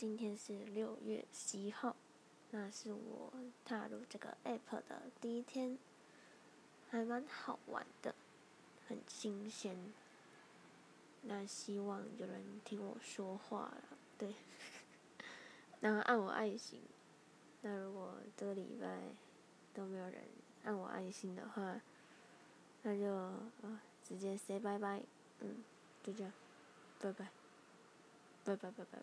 今天是六月十一号，那是我踏入这个 app 的第一天，还蛮好玩的，很新鲜。那希望有人听我说话了，对，然后按我爱心。那如果这个礼拜都没有人按我爱心的话，那就啊直接 say 拜拜，嗯，就这样，拜拜，拜拜拜拜。